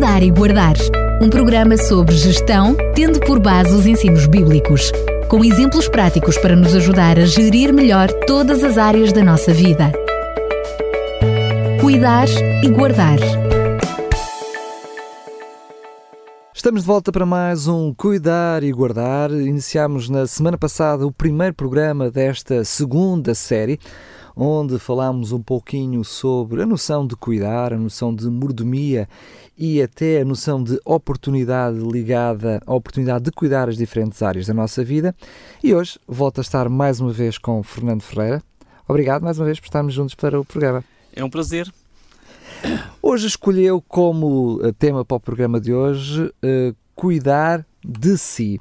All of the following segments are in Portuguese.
Cuidar e Guardar. Um programa sobre gestão, tendo por base os ensinos bíblicos, com exemplos práticos para nos ajudar a gerir melhor todas as áreas da nossa vida. Cuidar e Guardar. Estamos de volta para mais um Cuidar e Guardar. Iniciámos na semana passada o primeiro programa desta segunda série onde falámos um pouquinho sobre a noção de cuidar, a noção de mordomia e até a noção de oportunidade ligada à oportunidade de cuidar as diferentes áreas da nossa vida. E hoje volto a estar mais uma vez com Fernando Ferreira. Obrigado mais uma vez por estarmos juntos para o programa. É um prazer. Hoje escolheu como tema para o programa de hoje uh, cuidar de si.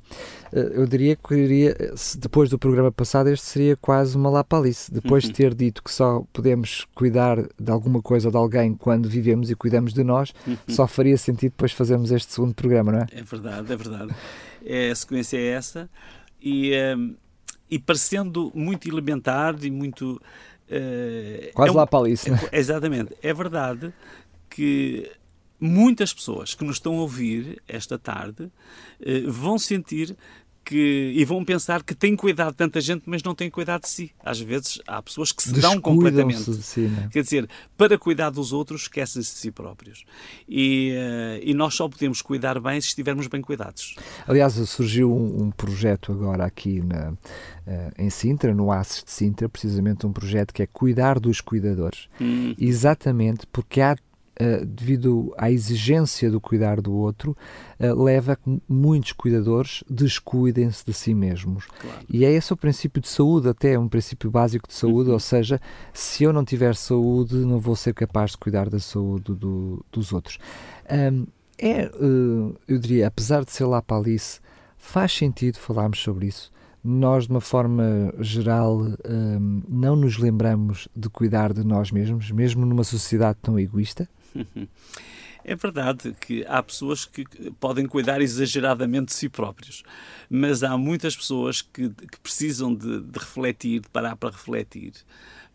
Eh, eu diria que iria, depois do programa passado, este seria quase uma lapalice. Depois de ter dito que só podemos cuidar de alguma coisa ou de alguém quando vivemos e cuidamos de nós, só faria sentido depois fazermos este segundo programa, não é? É verdade, é verdade. É, a sequência é essa. E, um, ehm, e parecendo muito elementar e muito. Uh, quase é um, lapalice, é, Exatamente. É verdade que muitas pessoas que nos estão a ouvir esta tarde eh, vão sentir que, e vão pensar que têm cuidado de tanta gente, mas não têm cuidado de si. Às vezes há pessoas que se dão completamente. De si, né? Quer dizer, para cuidar dos outros, esquecem-se de si próprios. E, uh, e, nós só podemos cuidar bem se estivermos bem cuidados. Aliás, surgiu um, um projeto agora aqui na, uh, em Sintra, no ACES de Sintra, precisamente um projeto que é cuidar dos cuidadores. Hum. Exatamente porque há Uh, devido à exigência do cuidar do outro, uh, leva a que muitos cuidadores descuidem-se de si mesmos. Claro. E é esse o princípio de saúde, até um princípio básico de saúde, uhum. ou seja, se eu não tiver saúde, não vou ser capaz de cuidar da saúde do, dos outros. Um, é, uh, eu diria, apesar de ser lá para Alice, faz sentido falarmos sobre isso nós, de uma forma geral, não nos lembramos de cuidar de nós mesmos, mesmo numa sociedade tão egoísta? É verdade que há pessoas que podem cuidar exageradamente de si próprios, mas há muitas pessoas que, que precisam de, de refletir, de parar para refletir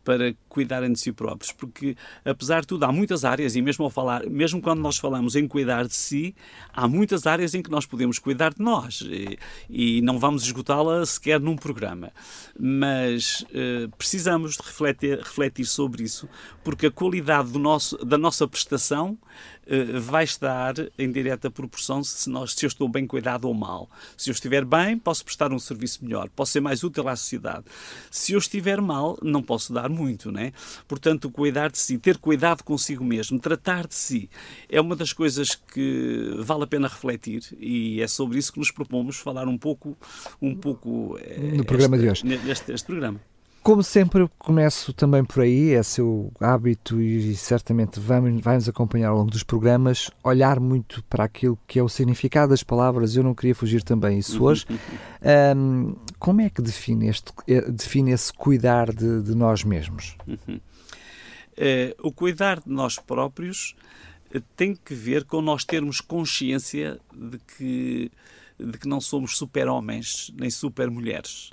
para cuidarem de si próprios, porque apesar de tudo há muitas áreas e mesmo ao falar, mesmo quando nós falamos em cuidar de si, há muitas áreas em que nós podemos cuidar de nós e, e não vamos esgotá-la sequer num programa, mas eh, precisamos de refletir, refletir sobre isso, porque a qualidade do nosso, da nossa prestação eh, vai estar em direta proporção se, nós, se eu estou bem cuidado ou mal. Se eu estiver bem, posso prestar um serviço melhor, posso ser mais útil à sociedade. Se eu estiver mal, não posso dar muito, né? Portanto, cuidar de si, ter cuidado consigo mesmo, tratar de si, é uma das coisas que vale a pena refletir e é sobre isso que nos propomos falar um pouco, um pouco no este, programa de hoje. Neste, este programa. Como sempre, começo também por aí, é seu hábito e certamente vai-nos acompanhar ao longo dos programas, olhar muito para aquilo que é o significado das palavras. Eu não queria fugir também isso hoje. Um, como é que define, este, eh, define esse cuidar de, de nós mesmos? É, o cuidar de nós próprios eh, tem que ver com nós termos consciência de que, de que não somos super-homens nem super-mulheres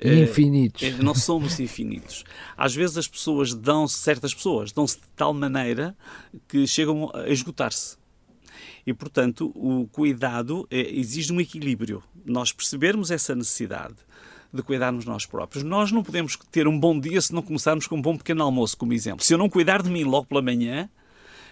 infinitos. Uh, não somos infinitos. Às vezes as pessoas dão-se, certas pessoas, dão-se de tal maneira que chegam a esgotar-se. E, portanto, o cuidado é, exige um equilíbrio. Nós percebermos essa necessidade de cuidarmos nós próprios. Nós não podemos ter um bom dia se não começarmos com um bom pequeno almoço, como exemplo. Se eu não cuidar de mim logo pela manhã,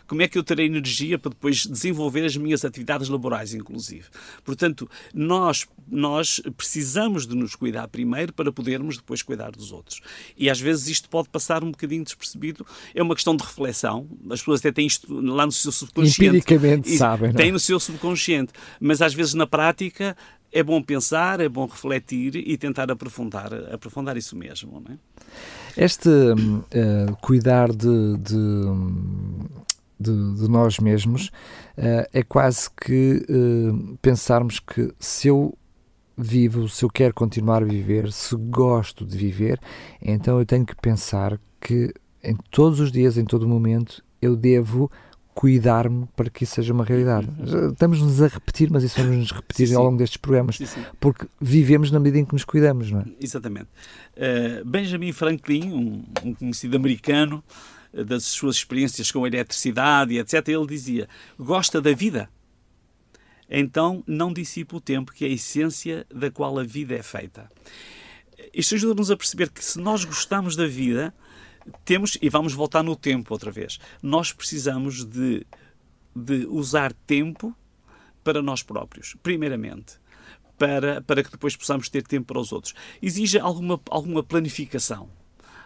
como é que eu terei energia para depois desenvolver as minhas atividades laborais, inclusive. Portanto, nós, nós precisamos de nos cuidar primeiro para podermos depois cuidar dos outros. E às vezes isto pode passar um bocadinho despercebido. É uma questão de reflexão. As pessoas até têm isto lá no seu subconsciente. Empiricamente sabem. É? Têm no seu subconsciente. Mas às vezes na prática é bom pensar, é bom refletir e tentar aprofundar, aprofundar isso mesmo. Não é? Este uh, cuidar de, de de, de nós mesmos, uh, é quase que uh, pensarmos que se eu vivo, se eu quero continuar a viver, se gosto de viver, então eu tenho que pensar que em todos os dias, em todo momento, eu devo cuidar-me para que isso seja uma realidade. Estamos-nos a repetir, mas isso vamos nos repetir sim, sim. ao longo destes programas, sim, porque vivemos na medida em que nos cuidamos, não é? Exatamente. Uh, Benjamin Franklin, um, um conhecido americano, das suas experiências com a eletricidade etc., ele dizia: gosta da vida? Então não dissipa o tempo, que é a essência da qual a vida é feita. Isto ajuda-nos a perceber que se nós gostamos da vida, temos, e vamos voltar no tempo outra vez, nós precisamos de, de usar tempo para nós próprios, primeiramente. Para, para que depois possamos ter tempo para os outros. Exige alguma, alguma planificação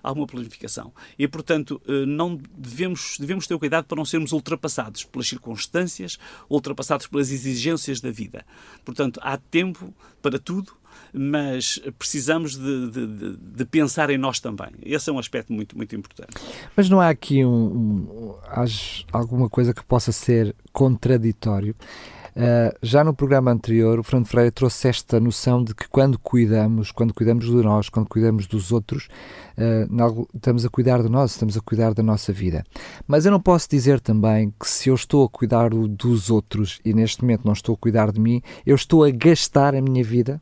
alguma planificação. E, portanto, eh, não devemos, devemos ter cuidado para não sermos ultrapassados pelas circunstâncias, ultrapassados pelas exigências da vida. Portanto, há tempo para tudo, mas precisamos de, de, de, pensar em nós também. Esse é um aspecto muito, muito importante. Mas não há aqui um, um, alguma coisa que possa ser contraditório Uh, já no programa anterior, o Fernando Freire trouxe esta noção de que quando cuidamos, quando cuidamos de nós, quando cuidamos dos outros, uh, estamos a cuidar de nós, estamos a cuidar da nossa vida. Mas eu não posso dizer também que se eu estou a cuidar dos outros e neste momento não estou a cuidar de mim, eu estou a gastar a minha vida.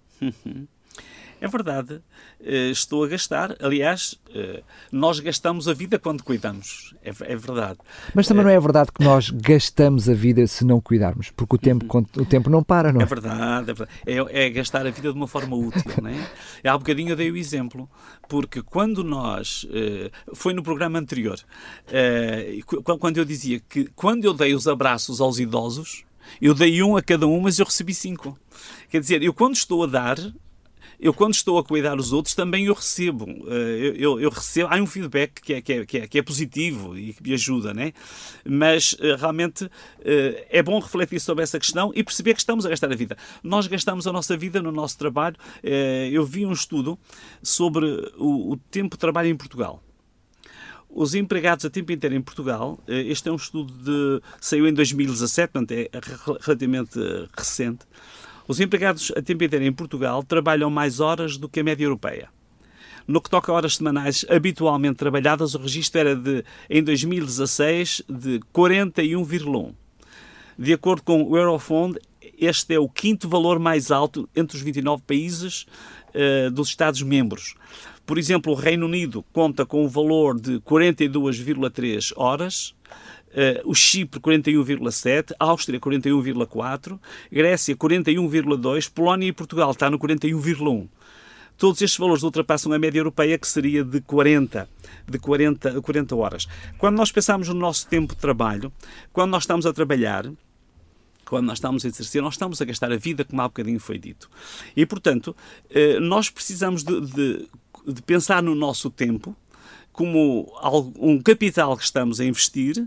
É verdade. Eh, estou a gastar. Aliás, eh, nós gastamos a vida quando cuidamos. É, é verdade. Mas também não é verdade que nós gastamos a vida se não cuidarmos, porque o tempo, uhum. o tempo não para, não é? É verdade. É, verdade. É, é gastar a vida de uma forma útil, não é? Há um bocadinho eu dei o exemplo, porque quando nós. Eh, foi no programa anterior, quando eu dizia que quando eu dei os abraços aos idosos, eu dei um a cada um, mas eu recebi cinco. Quer dizer, eu quando estou a dar, eu quando estou a cuidar os outros também eu recebo. Eh, eu, eu, eu recebo, há um feedback que é, que, é, que, é, que é positivo e que me ajuda, né? mas eh, realmente eh, é bom refletir sobre essa questão e perceber que estamos a gastar a vida. Nós gastamos a nossa vida no nosso trabalho. Eu vi um estudo sobre o, o tempo de trabalho em Portugal os empregados a tempo inteiro em Portugal, este é um estudo de saiu em 2017, portanto é relativamente recente. Os empregados a tempo inteiro em Portugal trabalham mais horas do que a média europeia. No que toca a horas semanais habitualmente trabalhadas, o registro era de, em 2016 de 41,1. De acordo com o Eurofond, este é o quinto valor mais alto entre os 29 países uh, dos Estados-membros. Por exemplo, o Reino Unido conta com um valor de 42,3 horas, Uh, o Chipre 41,7, Áustria 41,4, Grécia 41,2, Polónia e Portugal está no 41,1. Todos estes valores ultrapassam a média europeia, que seria de 40, de 40, 40 horas. Quando nós pensamos no nosso tempo de trabalho, quando nós estamos a trabalhar, quando nós estamos a exercer, nós estamos a gastar a vida, como há bocadinho foi dito. E, portanto, eh, nós precisamos de, de, de pensar no nosso tempo, como um capital que estamos a investir,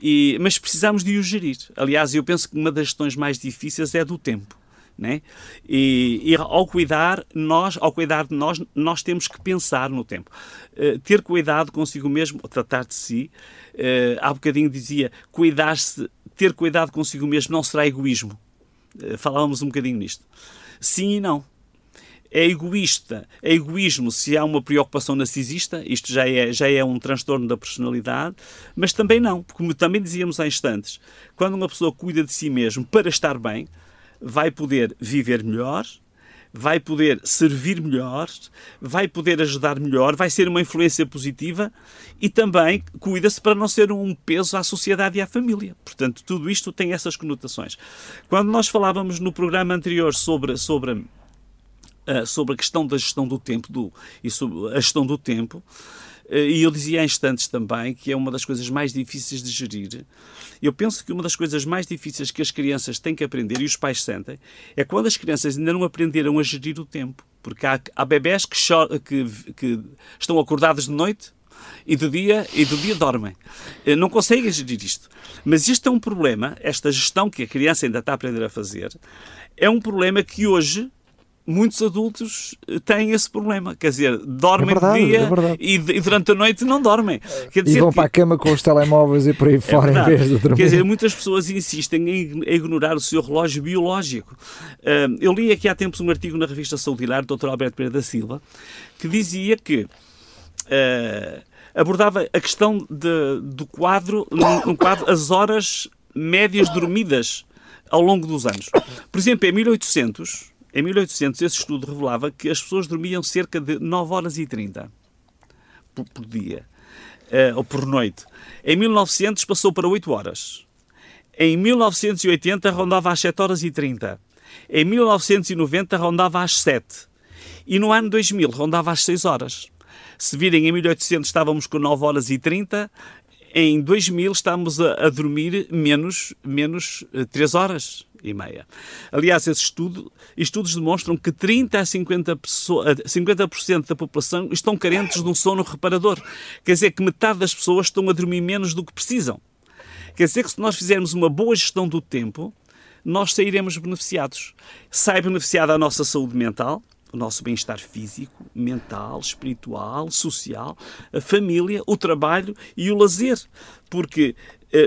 e, mas precisamos de o gerir. Aliás, eu penso que uma das questões mais difíceis é do tempo. Né? E, e, ao cuidar nós ao cuidar de nós nós temos que pensar no tempo uh, ter cuidado consigo mesmo tratar de si uh, há bocadinho dizia cuidar-se ter cuidado consigo mesmo não será egoísmo uh, falávamos um bocadinho nisto sim e não é egoísta, é egoísmo se há uma preocupação narcisista, isto já é, já é um transtorno da personalidade, mas também não, como também dizíamos há instantes, quando uma pessoa cuida de si mesmo para estar bem, vai poder viver melhor, vai poder servir melhor, vai poder ajudar melhor, vai ser uma influência positiva e também cuida-se para não ser um peso à sociedade e à família. Portanto, tudo isto tem essas conotações. Quando nós falávamos no programa anterior sobre, sobre uh, sobre a questão da gestão do tempo do, e sobre a gestão do tempo. Uh, e eu dizia há instantes também que é uma das coisas mais difíceis de gerir. Eu penso que uma das coisas mais difíceis que as crianças têm que aprender, e os pais sentem, é quando as crianças ainda não aprenderam a gerir o tempo. Porque há, há bebés que, que, que estão acordados de noite e do dia e do dia dormem. Eh, não conseguem gerir isto. Mas isto é um problema, esta gestão que a criança ainda está a aprender a fazer, é um problema que hoje muitos adultos têm esse problema. Quer dizer, dormem é verdade, de dia é e, e, durante a noite não dormem. Quer dizer, e vão para a cama com os telemóveis e por aí é fora verdade. em vez de dormir. Quer dizer, muitas pessoas insistem em, ignorar o seu relógio biológico. Uh, eu li aqui há tempos um artigo na revista Saudilar, do Dr. Alberto Pereira da Silva, que dizia que uh, abordava a questão de, do quadro, no, no quadro, as horas médias dormidas ao longo dos anos. Por exemplo, em 1800 em 1800, esse estudo revelava que as pessoas dormiam cerca de 9 horas e 30 por, por dia. uh, ou por noite. Em 1900 passou para 8 horas. Em 1980 rondava às 7 horas e 30. Em 1990 rondava às 7. E no ano 2000 rondava às 6 horas. Se virem, em 1800 estávamos com 9 horas e 30, em 2000 estamos a, a dormir menos, menos 3 eh, horas e meia. Aliás, esse estudo, estudos demonstram que 30 a 50%, pessoa, 50 da população estão carentes de um sono reparador. Quer dizer que metade das pessoas estão a dormir menos do que precisam. Quer dizer que se nós fizermos uma boa gestão do tempo, nós sairemos beneficiados. Sai beneficiada a nossa saúde mental, o nosso bem-estar físico, mental, espiritual, social, a família, o trabalho e o lazer. Porque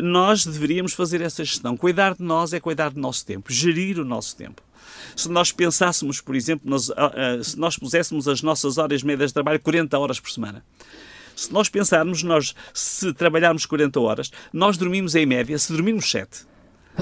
nós deveríamos fazer essa gestão. Cuidar de nós é cuidar do nosso tempo, gerir o nosso tempo. Se nós pensássemos, por exemplo, uh, uh, se nós puséssemos as nossas horas médias de trabalho 40 horas por semana, se nós pensarmos, nós, se trabalharmos 40 horas, nós dormimos em média, se dormirmos 7,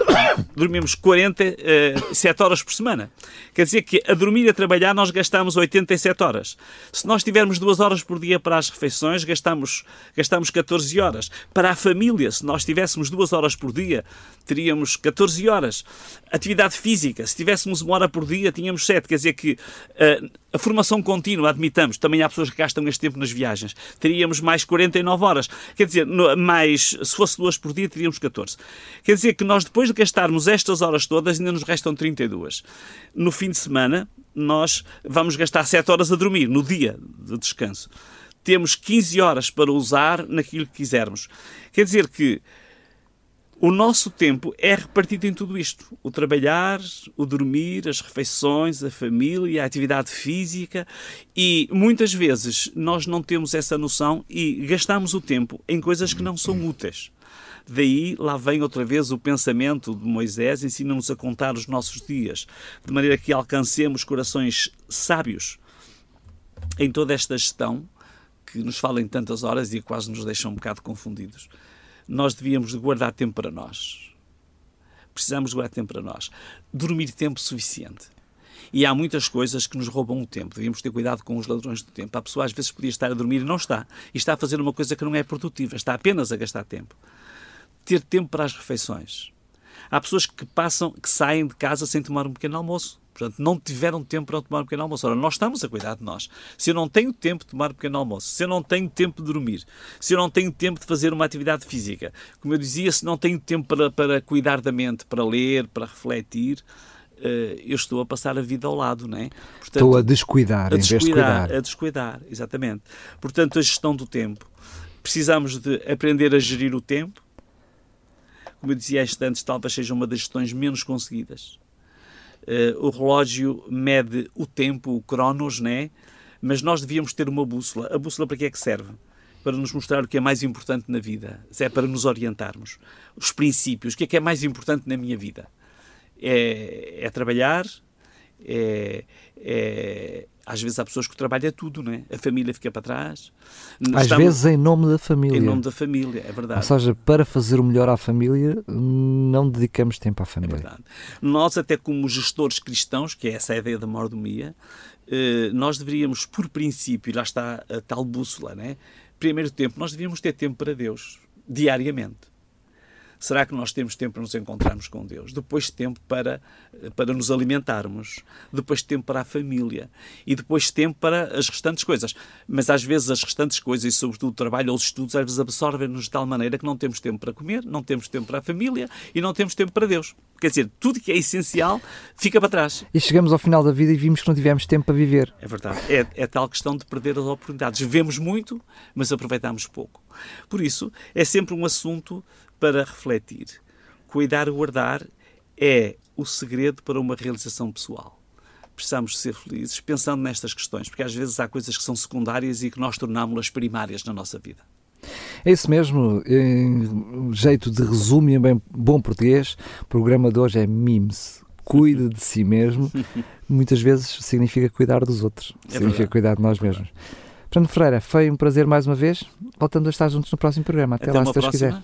dormimos 47 uh, horas por semana. Quer dizer que a dormir e a trabalhar nós gastamos 87 horas. Se nós tivermos duas horas por dia para as refeições, gastamos, gastamos 14 horas. Para a família, se nós tivéssemos duas horas por dia, teríamos 14 horas. Atividade física, se tivéssemos uma hora por dia, tínhamos 7. Quer dizer que uh, a formação contínua, admitamos, também há pessoas que gastam este tempo nas viagens. Teríamos mais 49 horas. Quer dizer, mais, se fosse duas por dia, teríamos 14. Quer dizer que nós, depois de gastarmos estas horas todas, ainda nos restam 32. No fim de semana, nós vamos gastar 7 horas a dormir, no dia de descanso. Temos 15 horas para usar naquilo que quisermos. Quer dizer que o nosso tempo é repartido em tudo isto: o trabalhar, o dormir, as refeições, a família, a atividade física, e muitas vezes nós não temos essa noção e gastamos o tempo em coisas que não são úteis. Daí lá vem outra vez o pensamento de Moisés, ensina-nos a contar os nossos dias, de maneira que alcancemos corações sábios em toda esta gestão que nos fala em tantas horas e quase nos deixa um bocado confundidos nós devíamos guardar tempo para nós. Precisamos guardar tempo para nós. Dormir tempo suficiente. E há muitas coisas que nos roubam o tempo. Devíamos ter cuidado com os ladrões do tempo. A pessoa às vezes podia estar a dormir e não está. E está a fazer uma coisa que não é produtiva. Está apenas a gastar tempo. Ter tempo para as refeições. Há pessoas que passam, que saem de casa sem tomar um pequeno almoço. Portanto, não tiveram tempo para tomar um pequeno almoço. Ora, nós estamos a cuidar de nós. Se eu não tenho tempo de tomar um pequeno almoço, se eu não tenho tempo de dormir, se eu não tenho tempo de fazer uma atividade física, como eu dizia, se não tenho tempo para, para cuidar da mente, para ler, para refletir, Uh, eu estou a passar a vida ao lado, não é? Portanto, estou a descuidar, a descuidar, em vez de cuidar. A descuidar, exatamente. Portanto, a gestão do tempo. Precisamos de aprender a gerir o tempo. Como eu dizia antes, talvez seja uma das gestões menos conseguidas. Uh, o relógio mede o tempo, o cronos, né? mas nós devíamos ter uma bússola. A bússola para que é que serve? Para nos mostrar o que é mais importante na vida. É para nos orientarmos. Os princípios. O que é que é mais importante na minha vida? É, é trabalhar, é, é, às vezes há pessoas que o trabalho é tudo, não é? A família fica para trás. Às Estamos... vezes em nome da família. Em nome da família, é verdade. Ou seja, para fazer o melhor à família, não dedicamos tempo à família. É verdade. Nós, até como gestores cristãos, que é essa a ideia da mordomia, eh, nós deveríamos, por princípio, lá está a tal bússola, né? Primeiro tempo, nós devíamos ter tempo para Deus, diariamente. Será que nós temos tempo para nos encontrarmos com Deus? Depois tempo para, para nos alimentarmos, depois tempo para a família e depois tempo para as restantes coisas. Mas às vezes as restantes coisas, e sobretudo o trabalho ou os estudos, às vezes absorvem-nos de tal maneira que não temos tempo para comer, não temos tempo para a família e não temos tempo para Deus. Quer dizer, tudo que é essencial fica para trás. E chegamos ao final da vida e vimos que não tivemos tempo para viver. É verdade. É, é tal questão de perder as oportunidades. Vemos muito, mas aproveitamos pouco. Por isso, é sempre um assunto para refletir. Cuidar e guardar é o segredo para uma realização pessoal. Precisamos ser felizes pensando nestas questões, porque às vezes há coisas que são secundárias e que nós tornámos-las primárias na nossa vida. É isso mesmo, em jeito de resumo em bem bom português, o programa de hoje é MIMS. Cuide de si mesmo, muitas vezes significa cuidar dos outros, é significa verdade. cuidar de nós mesmos. Fernando Ferreira, foi um prazer mais uma vez, voltando a estar juntos no próximo programa. Até, Até lá, se Deus próxima. quiser